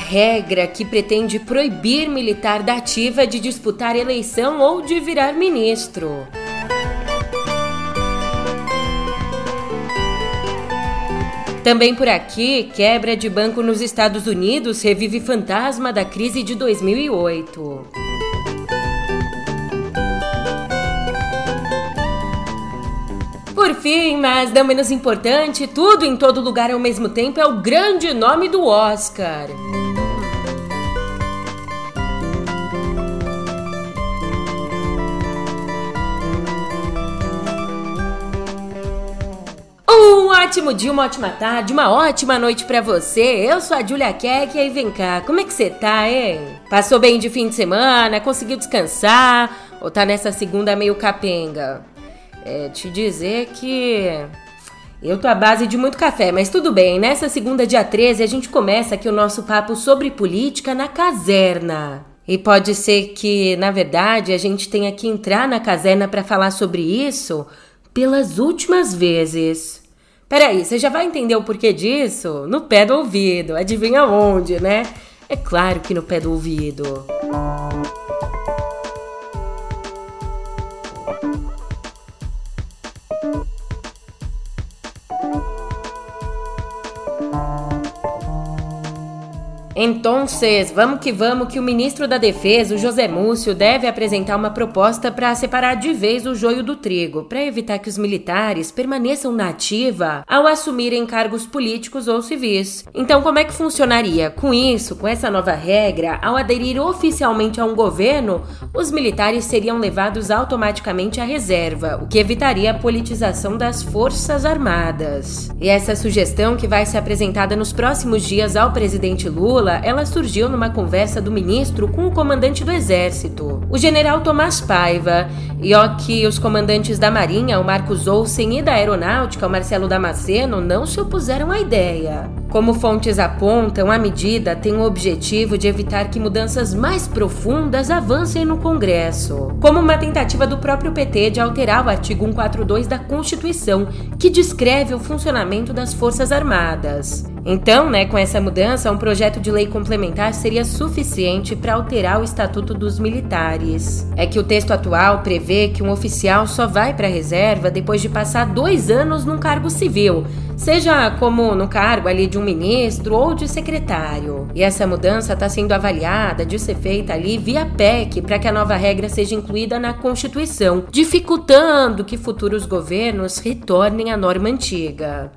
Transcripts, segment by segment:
regra que pretende proibir militar da ativa de disputar eleição ou de virar ministro. Também por aqui, quebra de banco nos Estados Unidos revive fantasma da crise de 2008. Por fim, mas não menos importante, tudo em todo lugar ao mesmo tempo é o grande nome do Oscar. Ótimo dia, uma ótima tarde, uma ótima noite para você. Eu sou a Julia Keck e vem cá, como é que você tá, hein? Passou bem de fim de semana? Conseguiu descansar? Ou tá nessa segunda meio capenga? É, te dizer que eu tô à base de muito café, mas tudo bem. Nessa segunda, dia 13, a gente começa aqui o nosso papo sobre política na caserna. E pode ser que, na verdade, a gente tenha que entrar na caserna para falar sobre isso pelas últimas vezes. Peraí, você já vai entender o porquê disso? No pé do ouvido. Adivinha onde, né? É claro que no pé do ouvido. Então, vamos que vamos que o ministro da Defesa, o José Múcio, deve apresentar uma proposta para separar de vez o joio do trigo, para evitar que os militares permaneçam na ativa ao assumirem cargos políticos ou civis. Então, como é que funcionaria? Com isso, com essa nova regra, ao aderir oficialmente a um governo, os militares seriam levados automaticamente à reserva, o que evitaria a politização das Forças Armadas. E essa sugestão que vai ser apresentada nos próximos dias ao presidente Lula ela surgiu numa conversa do ministro com o comandante do Exército, o general Tomás Paiva, e ó que os comandantes da Marinha, o Marcos Olsen, e da Aeronáutica, o Marcelo Damasceno, não se opuseram à ideia. Como fontes apontam, a medida tem o objetivo de evitar que mudanças mais profundas avancem no Congresso, como uma tentativa do próprio PT de alterar o artigo 142 da Constituição, que descreve o funcionamento das Forças Armadas. Então, né, com essa mudança, um projeto de lei complementar seria suficiente para alterar o Estatuto dos Militares. É que o texto atual prevê que um oficial só vai para a reserva depois de passar dois anos num cargo civil, seja como no cargo ali de um ministro ou de secretário. E essa mudança está sendo avaliada de ser feita ali via PEC para que a nova regra seja incluída na Constituição, dificultando que futuros governos retornem à norma antiga.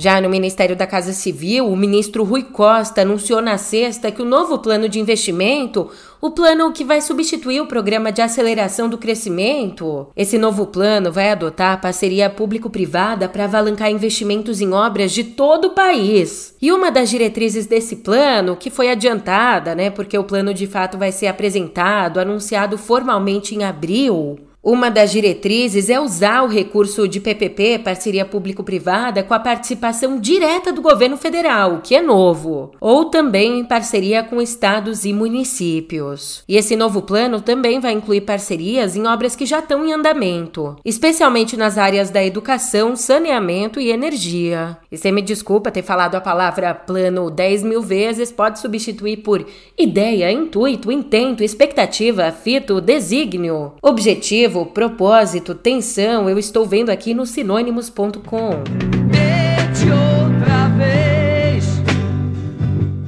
Já no Ministério da Casa Civil, o ministro Rui Costa anunciou na sexta que o novo plano de investimento, o plano que vai substituir o programa de aceleração do crescimento, esse novo plano vai adotar parceria público-privada para avalancar investimentos em obras de todo o país. E uma das diretrizes desse plano, que foi adiantada, né, porque o plano de fato vai ser apresentado, anunciado formalmente em abril, uma das diretrizes é usar o recurso de PPP, parceria público-privada, com a participação direta do governo federal, que é novo, ou também em parceria com estados e municípios. E esse novo plano também vai incluir parcerias em obras que já estão em andamento, especialmente nas áreas da educação, saneamento e energia. E você me desculpa ter falado a palavra plano 10 mil vezes, pode substituir por ideia, intuito, intento, expectativa, fito, desígnio, objetivo Motivo, propósito, tensão, eu estou vendo aqui no sinônimos.com.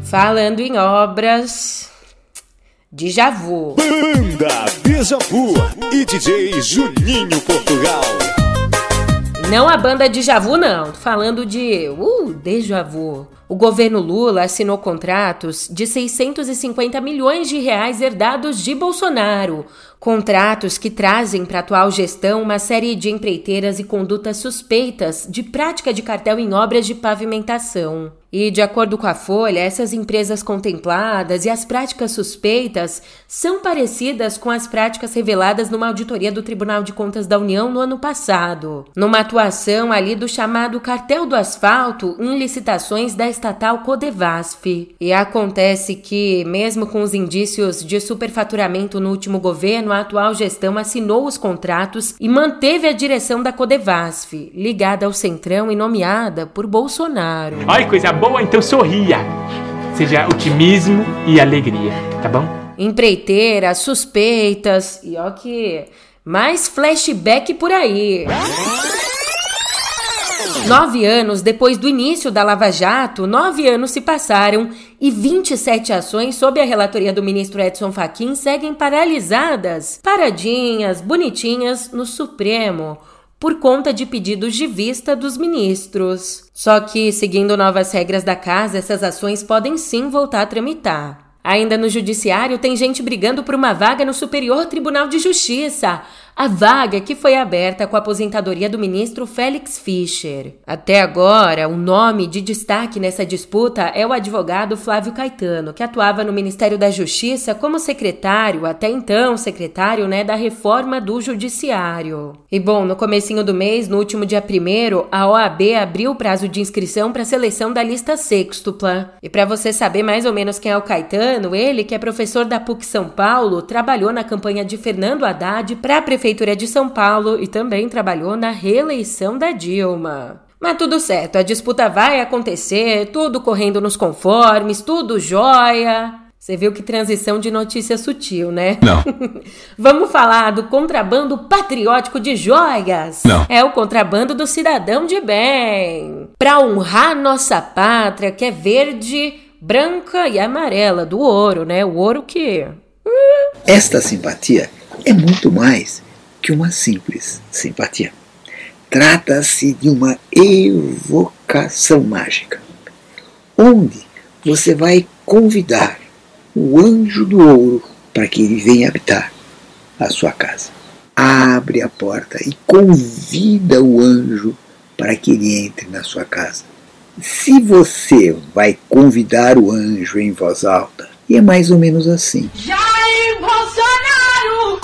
Falando em obras, Déjà Vu. Banda Déjà Vu e DJ Juninho Portugal. Não a banda Déjà Vu, não. Tô falando de uh, Déjà Vu. O governo Lula assinou contratos de 650 milhões de reais herdados de Bolsonaro, Contratos que trazem para a atual gestão uma série de empreiteiras e condutas suspeitas de prática de cartel em obras de pavimentação. E, de acordo com a Folha, essas empresas contempladas e as práticas suspeitas são parecidas com as práticas reveladas numa auditoria do Tribunal de Contas da União no ano passado, numa atuação ali do chamado cartel do asfalto em licitações da estatal Codevasf. E acontece que, mesmo com os indícios de superfaturamento no último governo, a atual gestão assinou os contratos e manteve a direção da Codevasf, ligada ao Centrão e nomeada por Bolsonaro. Ai, coisa boa, então sorria. seja otimismo e alegria, tá bom? Empreiteiras, suspeitas e ó que mais flashback por aí. Nove anos depois do início da Lava Jato, nove anos se passaram e 27 ações sob a relatoria do ministro Edson Fachin seguem paralisadas, paradinhas, bonitinhas no Supremo, por conta de pedidos de vista dos ministros. Só que, seguindo novas regras da casa, essas ações podem sim voltar a tramitar. Ainda no Judiciário, tem gente brigando por uma vaga no Superior Tribunal de Justiça a vaga que foi aberta com a aposentadoria do ministro Félix Fischer. Até agora, o nome de destaque nessa disputa é o advogado Flávio Caetano, que atuava no Ministério da Justiça como secretário, até então secretário, né, da reforma do judiciário. E bom, no comecinho do mês, no último dia 1 a OAB abriu o prazo de inscrição para a seleção da lista sextupla. E para você saber mais ou menos quem é o Caetano, ele, que é professor da PUC São Paulo, trabalhou na campanha de Fernando Haddad para a Prefeitura de São Paulo e também trabalhou na reeleição da Dilma. Mas tudo certo, a disputa vai acontecer, tudo correndo nos conformes, tudo jóia. Você viu que transição de notícia sutil, né? Não. Vamos falar do contrabando patriótico de joias. Não. É o contrabando do cidadão de bem. Para honrar nossa pátria, que é verde, branca e amarela do ouro, né? O ouro que. Esta simpatia é muito mais que uma simples simpatia. Trata-se de uma evocação mágica, onde você vai convidar o anjo do ouro para que ele venha habitar a sua casa. Abre a porta e convida o anjo para que ele entre na sua casa. Se você vai convidar o anjo em voz alta, e é mais ou menos assim. Jair Bolsonaro!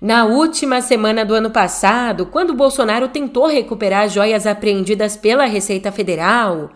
Na última semana do ano passado, quando Bolsonaro tentou recuperar joias apreendidas pela Receita Federal,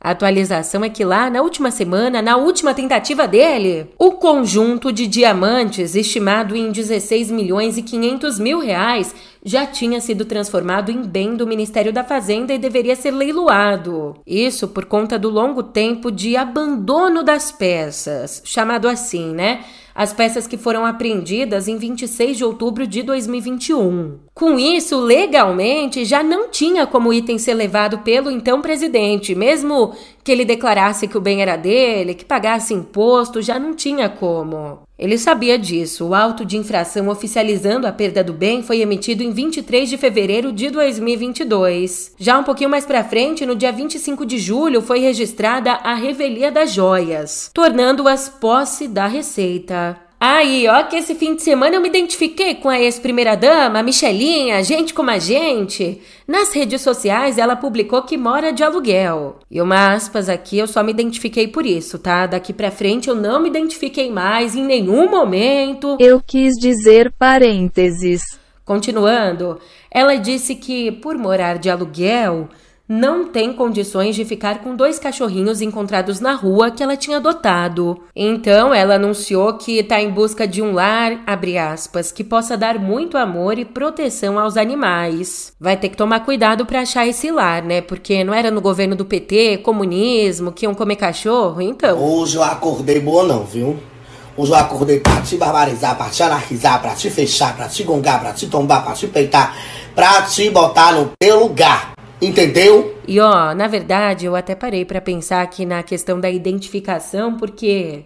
a atualização é que lá, na última semana, na última tentativa dele, o conjunto de diamantes, estimado em 16 milhões e 500 mil reais, já tinha sido transformado em bem do Ministério da Fazenda e deveria ser leiloado. Isso por conta do longo tempo de abandono das peças, chamado assim, né? As peças que foram apreendidas em 26 de outubro de 2021. Com isso, legalmente, já não tinha como item ser levado pelo então presidente, mesmo que ele declarasse que o bem era dele, que pagasse imposto, já não tinha como. Ele sabia disso. O auto de infração oficializando a perda do bem foi emitido em 23 de fevereiro de 2022. Já um pouquinho mais para frente, no dia 25 de julho, foi registrada a revelia das joias, tornando-as posse da Receita. Aí, ó, que esse fim de semana eu me identifiquei com a ex-primeira-dama, a Michelinha, gente como a gente. Nas redes sociais, ela publicou que mora de aluguel. E uma aspas aqui, eu só me identifiquei por isso, tá? Daqui pra frente eu não me identifiquei mais em nenhum momento. Eu quis dizer parênteses. Continuando, ela disse que, por morar de aluguel, não tem condições de ficar com dois cachorrinhos encontrados na rua que ela tinha adotado. Então, ela anunciou que está em busca de um lar, aspas, que possa dar muito amor e proteção aos animais. Vai ter que tomar cuidado para achar esse lar, né? Porque não era no governo do PT, comunismo, que iam comer cachorro, então. Hoje eu acordei boa não, viu? Hoje eu acordei pra te barbarizar, pra te anarquizar, pra te fechar, pra te gongar, pra te tombar, pra te peitar, pra te botar no teu lugar. Entendeu? E ó, na verdade, eu até parei para pensar aqui na questão da identificação, porque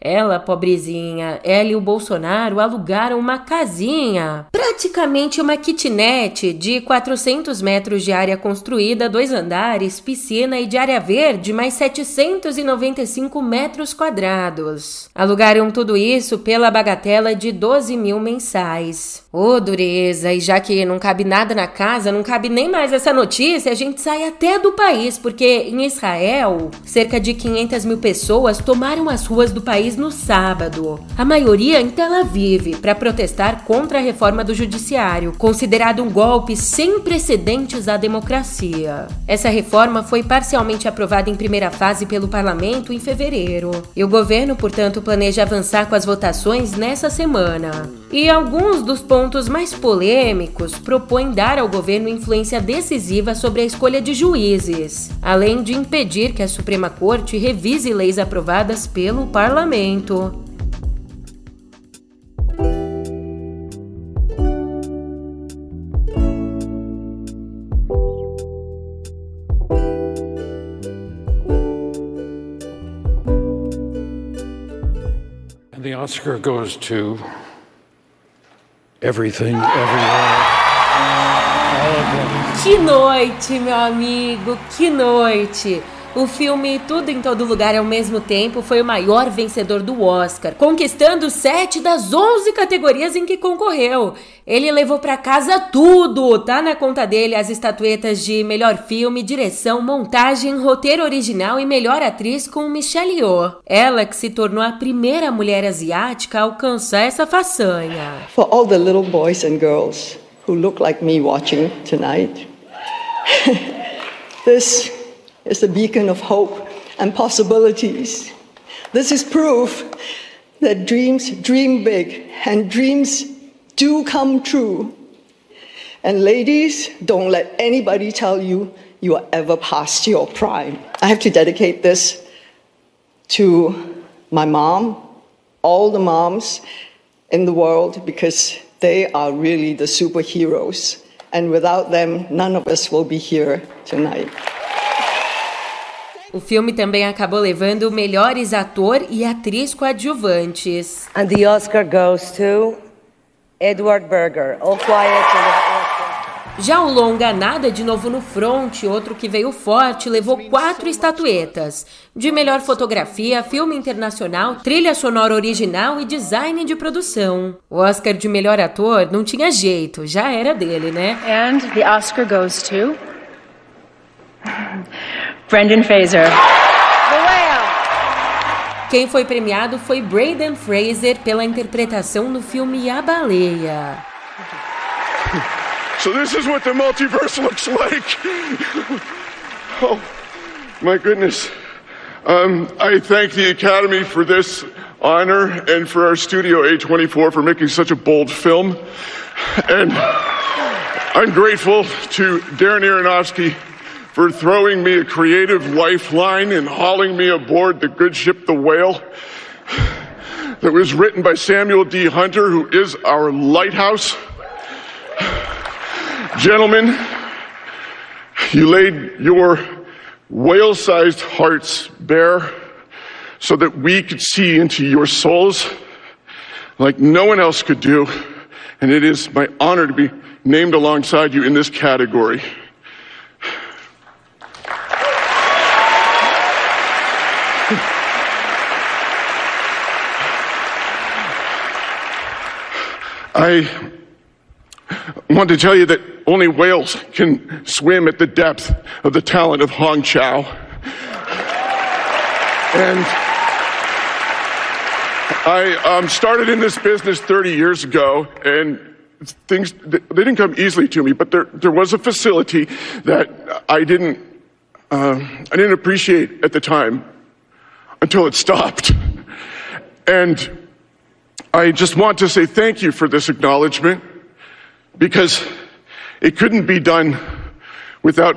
ela, pobrezinha, ela e o Bolsonaro alugaram uma casinha, praticamente uma kitnet de 400 metros de área construída, dois andares, piscina e de área verde, mais 795 metros quadrados. Alugaram tudo isso pela bagatela de 12 mil mensais. Ô, oh, dureza, e já que não cabe nada na casa, não cabe nem mais essa notícia, a gente sai até do país, porque em Israel, cerca de 500 mil pessoas tomaram as ruas do país país no sábado. A maioria em Tel Aviv, para protestar contra a reforma do judiciário, considerado um golpe sem precedentes à democracia. Essa reforma foi parcialmente aprovada em primeira fase pelo parlamento em fevereiro. E o governo, portanto, planeja avançar com as votações nessa semana. E alguns dos pontos mais polêmicos propõem dar ao governo influência decisiva sobre a escolha de juízes, além de impedir que a Suprema Corte revise leis aprovadas pelo parlamento. And the Oscar goes to everything, everywhere. Que noite, meu amigo, que noite! O filme Tudo em Todo Lugar ao mesmo tempo foi o maior vencedor do Oscar, conquistando sete das 11 categorias em que concorreu. Ele levou para casa tudo, tá na conta dele as estatuetas de melhor filme, direção, montagem, roteiro original e melhor atriz com Michelle Yeoh. Ela que se tornou a primeira mulher asiática a alcançar essa façanha. For all the little boys and girls who look like me watching tonight, this is a beacon of hope and possibilities. This is proof that dreams dream big and dreams do come true. And ladies, don't let anybody tell you you are ever past your prime. I have to dedicate this to my mom, all the moms in the world, because they are really the superheroes. And without them, none of us will be here tonight. O filme também acabou levando melhores ator e atriz coadjuvantes. And the Oscar goes to Edward Berger. All quiet. in the- Já o longa Nada de Novo no Front, outro que veio forte, levou quatro estatuetas: de melhor fotografia, filme internacional, trilha sonora original e design de produção. O Oscar de melhor ator não tinha jeito, já era dele, né? And the Oscar goes to Brendan Fraser. Quem foi premiado foi Braden Fraser pela interpretação no filme A Baleia. So this is what the multiverse looks like. oh, my goodness. Um, I thank the Academy for this honor and for our studio A24 for making such a bold film. And I'm grateful to Darren Aronofsky for throwing me a creative lifeline and hauling me aboard the good ship, the Whale, that was written by Samuel D. Hunter, who is our lighthouse. Gentlemen, you laid your whale sized hearts bare so that we could see into your souls like no one else could do. And it is my honor to be named alongside you in this category. I want to tell you that only whales can swim at the depth of the talent of Hong Chow. And I um, started in this business 30 years ago, and things they didn't come easily to me. But there there was a facility that I didn't uh, I didn't appreciate at the time until it stopped, and. I just want to say thank you for this acknowledgement because it couldn't be done without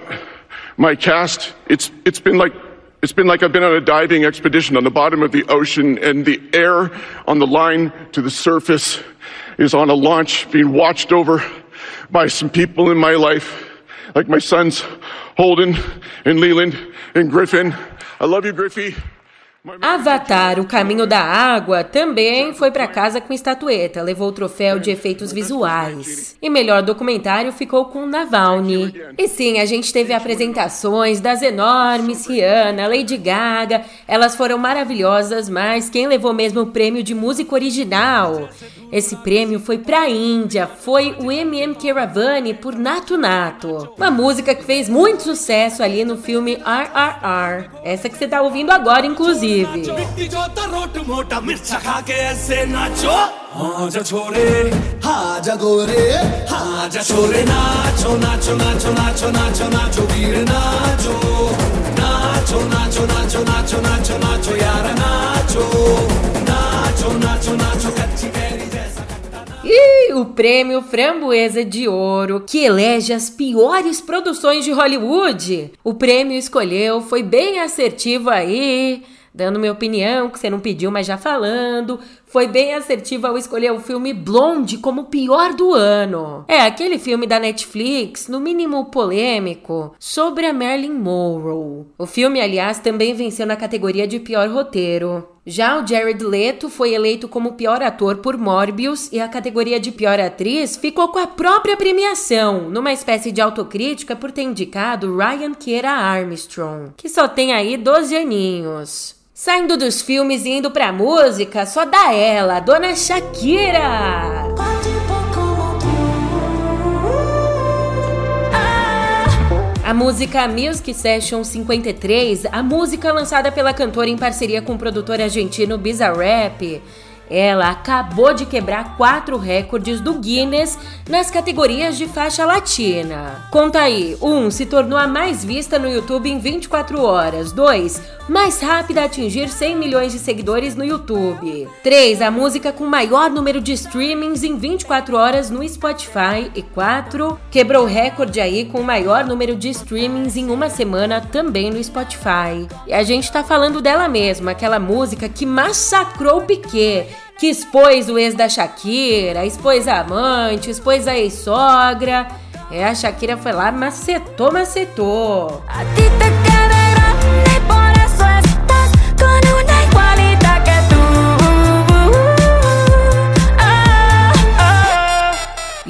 my cast. It's, it's been like, it's been like I've been on a diving expedition on the bottom of the ocean and the air on the line to the surface is on a launch being watched over by some people in my life, like my sons Holden and Leland and Griffin. I love you, Griffey. Avatar, o Caminho da Água, também foi para casa com estatueta, levou o troféu de efeitos visuais. E melhor documentário ficou com Navalny. E sim, a gente teve apresentações das enormes Rihanna, Lady Gaga, elas foram maravilhosas, mas quem levou mesmo o prêmio de música original? Esse prêmio foi pra Índia, foi o MM Keravani por Nato Nato. Uma música que fez muito sucesso ali no filme RRR. Essa que você tá ouvindo agora, inclusive. Inclusive. E o prêmio Framboesa de Ouro, que elege as piores produções de Hollywood. O prêmio escolheu, foi bem assertivo aí dando minha opinião, que você não pediu, mas já falando. Foi bem assertiva ao escolher o filme Blonde como o pior do ano. É, aquele filme da Netflix, no mínimo polêmico, sobre a Marilyn Monroe. O filme, aliás, também venceu na categoria de pior roteiro. Já o Jared Leto foi eleito como pior ator por Morbius e a categoria de pior atriz ficou com a própria premiação, numa espécie de autocrítica por ter indicado Ryan Kiera Armstrong, que só tem aí 12 aninhos. Saindo dos filmes e indo pra música, só dá ela, Dona Shakira! A música Music Session 53, a música lançada pela cantora em parceria com o produtor argentino Bizarrap, ela acabou de quebrar quatro recordes do Guinness nas categorias de faixa latina. Conta aí: 1. Um, se tornou a mais vista no YouTube em 24 horas. 2. Mais rápida a atingir 100 milhões de seguidores no YouTube. 3. A música com maior número de streamings em 24 horas no Spotify. E 4. Quebrou recorde aí com o maior número de streamings em uma semana também no Spotify. E a gente tá falando dela mesma, aquela música que massacrou o Piquet que expôs o ex da Shakira, expôs a amante, expôs a ex-sogra. É, a Shakira foi lá, macetou, macetou. A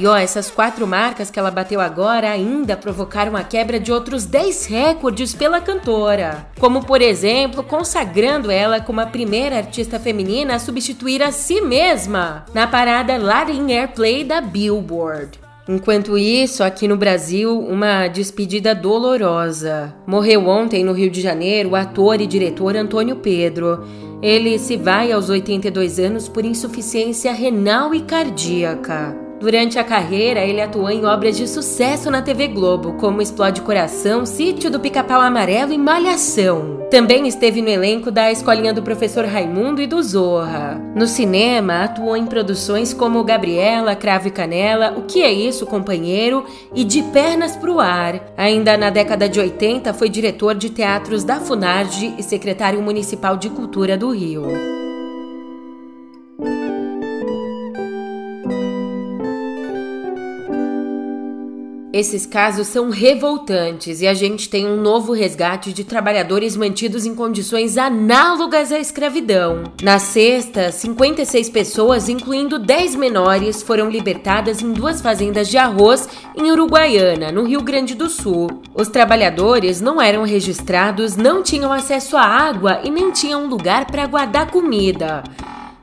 E ó, essas quatro marcas que ela bateu agora ainda provocaram a quebra de outros 10 recordes pela cantora. Como, por exemplo, consagrando ela como a primeira artista feminina a substituir a si mesma na parada Latin Airplay da Billboard. Enquanto isso, aqui no Brasil, uma despedida dolorosa. Morreu ontem no Rio de Janeiro o ator e diretor Antônio Pedro. Ele se vai aos 82 anos por insuficiência renal e cardíaca. Durante a carreira, ele atuou em obras de sucesso na TV Globo, como Explode Coração, Sítio do Pica-Pau Amarelo e Malhação. Também esteve no elenco da Escolinha do Professor Raimundo e do Zorra. No cinema, atuou em produções como Gabriela, Cravo e Canela, O Que É Isso, Companheiro e De Pernas Pro Ar. Ainda na década de 80, foi diretor de teatros da Funarge e secretário municipal de Cultura do Rio. Esses casos são revoltantes e a gente tem um novo resgate de trabalhadores mantidos em condições análogas à escravidão. Na sexta, 56 pessoas, incluindo 10 menores, foram libertadas em duas fazendas de arroz em Uruguaiana, no Rio Grande do Sul. Os trabalhadores não eram registrados, não tinham acesso à água e nem tinham lugar para guardar comida.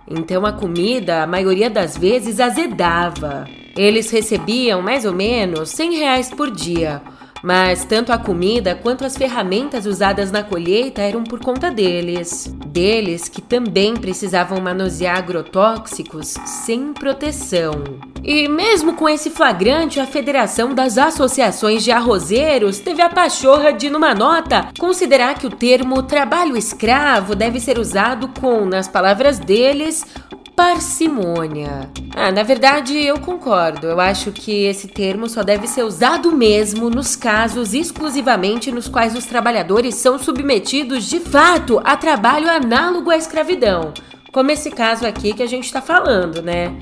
Então a comida, a maioria das vezes, azedava. Eles recebiam mais ou menos 100 reais por dia, mas tanto a comida quanto as ferramentas usadas na colheita eram por conta deles. Deles que também precisavam manusear agrotóxicos sem proteção. E mesmo com esse flagrante, a Federação das Associações de Arrozeiros teve a pachorra de, numa nota, considerar que o termo trabalho escravo deve ser usado com, nas palavras deles, parcimônia. Ah, na verdade, eu concordo. Eu acho que esse termo só deve ser usado mesmo nos casos exclusivamente nos quais os trabalhadores são submetidos de fato a trabalho análogo à escravidão. Como esse caso aqui que a gente está falando, né?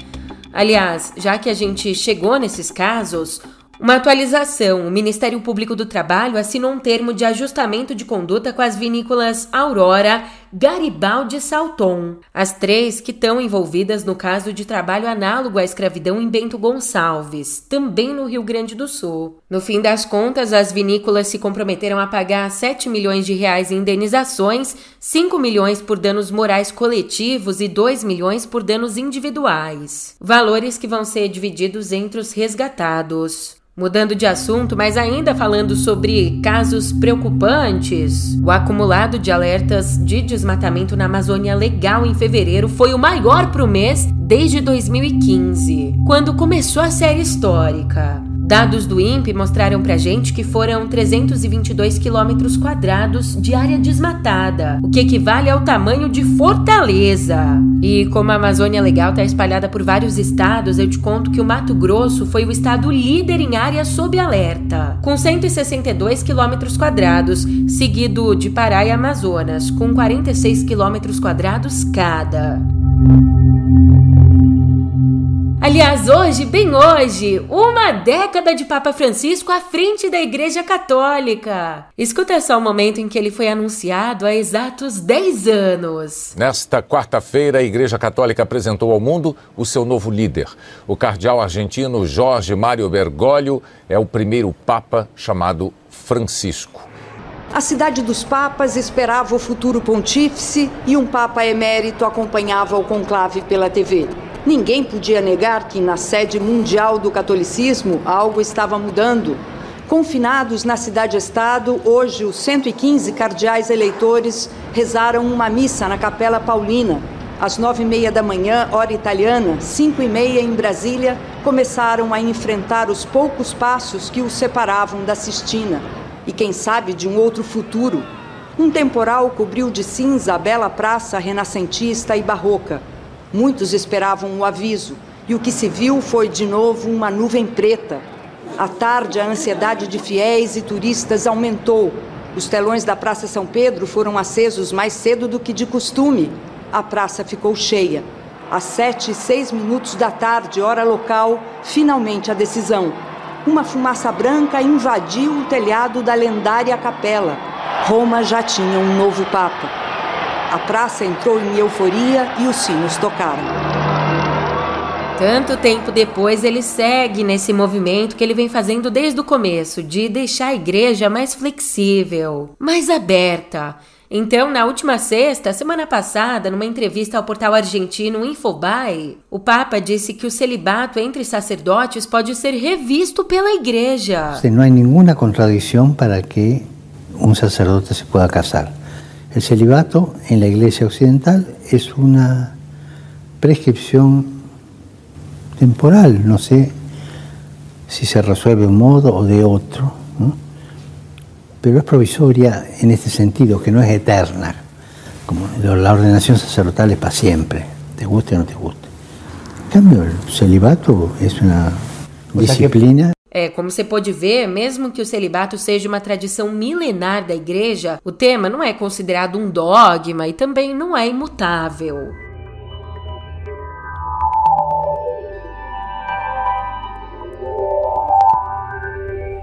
Aliás, já que a gente chegou nesses casos, uma atualização: o Ministério Público do Trabalho assinou um termo de ajustamento de conduta com as vinícolas Aurora, Garibaldi Salton, as três que estão envolvidas no caso de trabalho análogo à escravidão em Bento Gonçalves, também no Rio Grande do Sul. No fim das contas, as vinícolas se comprometeram a pagar 7 milhões de reais em indenizações, 5 milhões por danos morais coletivos e 2 milhões por danos individuais. Valores que vão ser divididos entre os resgatados. Mudando de assunto, mas ainda falando sobre casos preocupantes, o acumulado de alertas de desmatamento na Amazônia Legal em fevereiro foi o maior para o mês desde 2015, quando começou a série histórica. Dados do INPE mostraram pra gente que foram 322 quilômetros quadrados de área desmatada, o que equivale ao tamanho de Fortaleza. E como a Amazônia Legal está espalhada por vários estados, eu te conto que o Mato Grosso foi o estado líder em área sob alerta, com 162 quilômetros quadrados, seguido de Pará e Amazonas, com 46 quilômetros quadrados cada. Aliás, hoje, bem hoje, uma década de Papa Francisco à frente da Igreja Católica. Escuta só o momento em que ele foi anunciado há exatos 10 anos. Nesta quarta-feira, a Igreja Católica apresentou ao mundo o seu novo líder. O cardeal argentino Jorge Mário Bergoglio é o primeiro Papa chamado Francisco. A cidade dos papas esperava o futuro pontífice e um papa emérito acompanhava o conclave pela TV. Ninguém podia negar que, na sede mundial do catolicismo, algo estava mudando. Confinados na cidade-estado, hoje os 115 cardeais eleitores rezaram uma missa na Capela Paulina. Às nove e meia da manhã, hora italiana, cinco e meia em Brasília, começaram a enfrentar os poucos passos que os separavam da Sistina e, quem sabe, de um outro futuro. Um temporal cobriu de cinza a bela praça renascentista e barroca. Muitos esperavam o aviso, e o que se viu foi de novo uma nuvem preta. À tarde, a ansiedade de fiéis e turistas aumentou. Os telões da Praça São Pedro foram acesos mais cedo do que de costume. A praça ficou cheia. Às sete e seis minutos da tarde, hora local, finalmente a decisão. Uma fumaça branca invadiu o telhado da lendária capela. Roma já tinha um novo Papa. A praça entrou em euforia e os sinos tocaram. Tanto tempo depois, ele segue nesse movimento que ele vem fazendo desde o começo, de deixar a igreja mais flexível, mais aberta. Então, na última sexta, semana passada, numa entrevista ao portal argentino Infobae, o Papa disse que o celibato entre sacerdotes pode ser revisto pela igreja. Não há nenhuma contradição para que um sacerdote se possa casar. El celibato en la Iglesia Occidental es una prescripción temporal, no sé si se resuelve de un modo o de otro, ¿no? pero es provisoria en este sentido, que no es eterna, como la ordenación sacerdotal es para siempre, te guste o no te guste. En cambio, el celibato es una disciplina É, como você pode ver, mesmo que o celibato seja uma tradição milenar da igreja, o tema não é considerado um dogma e também não é imutável.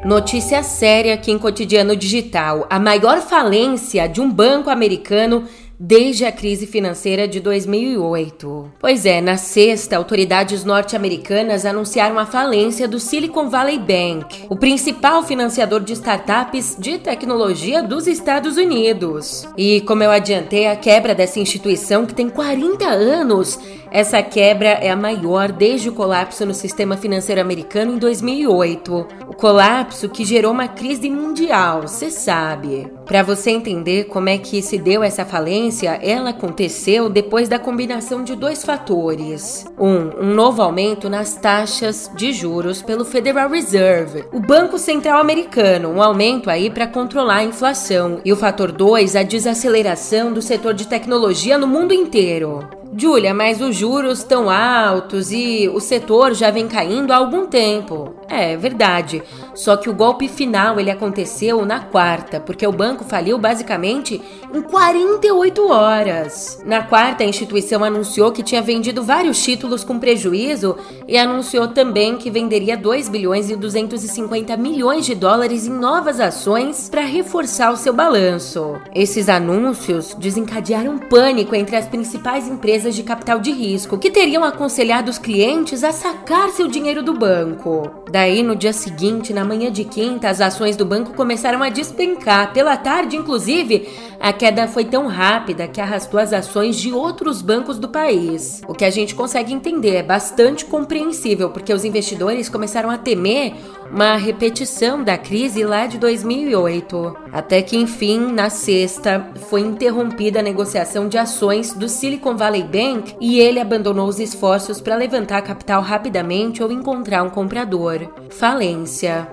Notícia séria aqui em Cotidiano Digital. A maior falência de um banco americano desde a crise financeira de 2008. Pois é, na sexta, autoridades norte-americanas anunciaram a falência do Silicon Valley Bank, o principal financiador de startups de tecnologia dos Estados Unidos. E como eu adiantei, a quebra dessa instituição que tem 40 anos essa quebra é a maior desde o colapso no sistema financeiro americano em 2008. O colapso que gerou uma crise mundial, você sabe. Para você entender como é que se deu essa falência, ela aconteceu depois da combinação de dois fatores. Um, um novo aumento nas taxas de juros pelo Federal Reserve, o Banco Central Americano, um aumento aí para controlar a inflação. E o fator 2, a desaceleração do setor de tecnologia no mundo inteiro. Júlia, mas os juros estão altos e o setor já vem caindo há algum tempo. É verdade. Só que o golpe final ele aconteceu na quarta, porque o banco faliu basicamente em 48 horas. Na quarta, a instituição anunciou que tinha vendido vários títulos com prejuízo e anunciou também que venderia 2 bilhões e 250 milhões de dólares em novas ações para reforçar o seu balanço. Esses anúncios desencadearam pânico entre as principais empresas de capital de risco, que teriam aconselhado os clientes a sacar seu dinheiro do banco. Daí, no dia seguinte, na manhã de quinta, as ações do banco começaram a despencar. Pela tarde, inclusive, a queda foi tão rápida que arrastou as ações de outros bancos do país. O que a gente consegue entender é bastante compreensível, porque os investidores começaram a temer uma repetição da crise lá de 2008. Até que, enfim, na sexta, foi interrompida a negociação de ações do Silicon Valley Bank e ele abandonou os esforços para levantar capital rapidamente ou encontrar um comprador. Falência.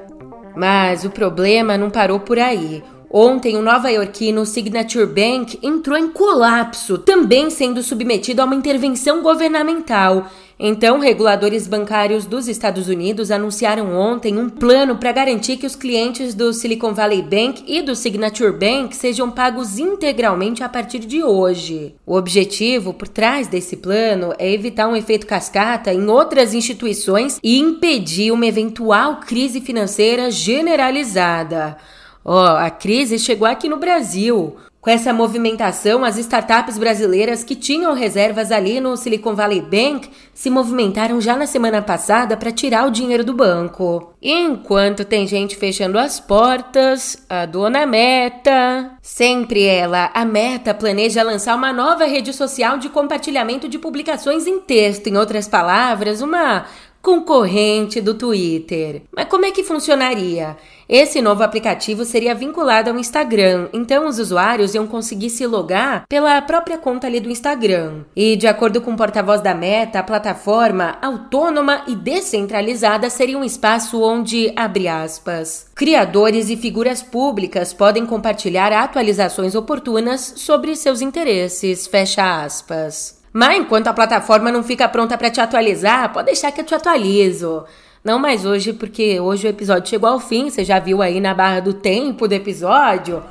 Mas o problema não parou por aí. Ontem, o nova-iorquino Signature Bank entrou em colapso, também sendo submetido a uma intervenção governamental. Então, reguladores bancários dos Estados Unidos anunciaram ontem um plano para garantir que os clientes do Silicon Valley Bank e do Signature Bank sejam pagos integralmente a partir de hoje. O objetivo por trás desse plano é evitar um efeito cascata em outras instituições e impedir uma eventual crise financeira generalizada. Ó, oh, a crise chegou aqui no Brasil. Com essa movimentação, as startups brasileiras que tinham reservas ali no Silicon Valley Bank se movimentaram já na semana passada para tirar o dinheiro do banco. Enquanto tem gente fechando as portas, a dona Meta, sempre ela, a Meta planeja lançar uma nova rede social de compartilhamento de publicações em texto, em outras palavras, uma concorrente do Twitter. Mas como é que funcionaria? Esse novo aplicativo seria vinculado ao Instagram, então os usuários iam conseguir se logar pela própria conta ali do Instagram. E de acordo com o porta-voz da Meta, a plataforma autônoma e descentralizada seria um espaço onde, abre aspas, criadores e figuras públicas podem compartilhar atualizações oportunas sobre seus interesses, fecha aspas. Mas enquanto a plataforma não fica pronta para te atualizar, pode deixar que eu te atualizo. Não mais hoje, porque hoje o episódio chegou ao fim, você já viu aí na barra do tempo do episódio.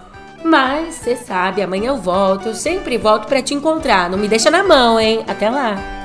Mas você sabe, amanhã eu volto, eu sempre volto para te encontrar. Não me deixa na mão, hein? Até lá.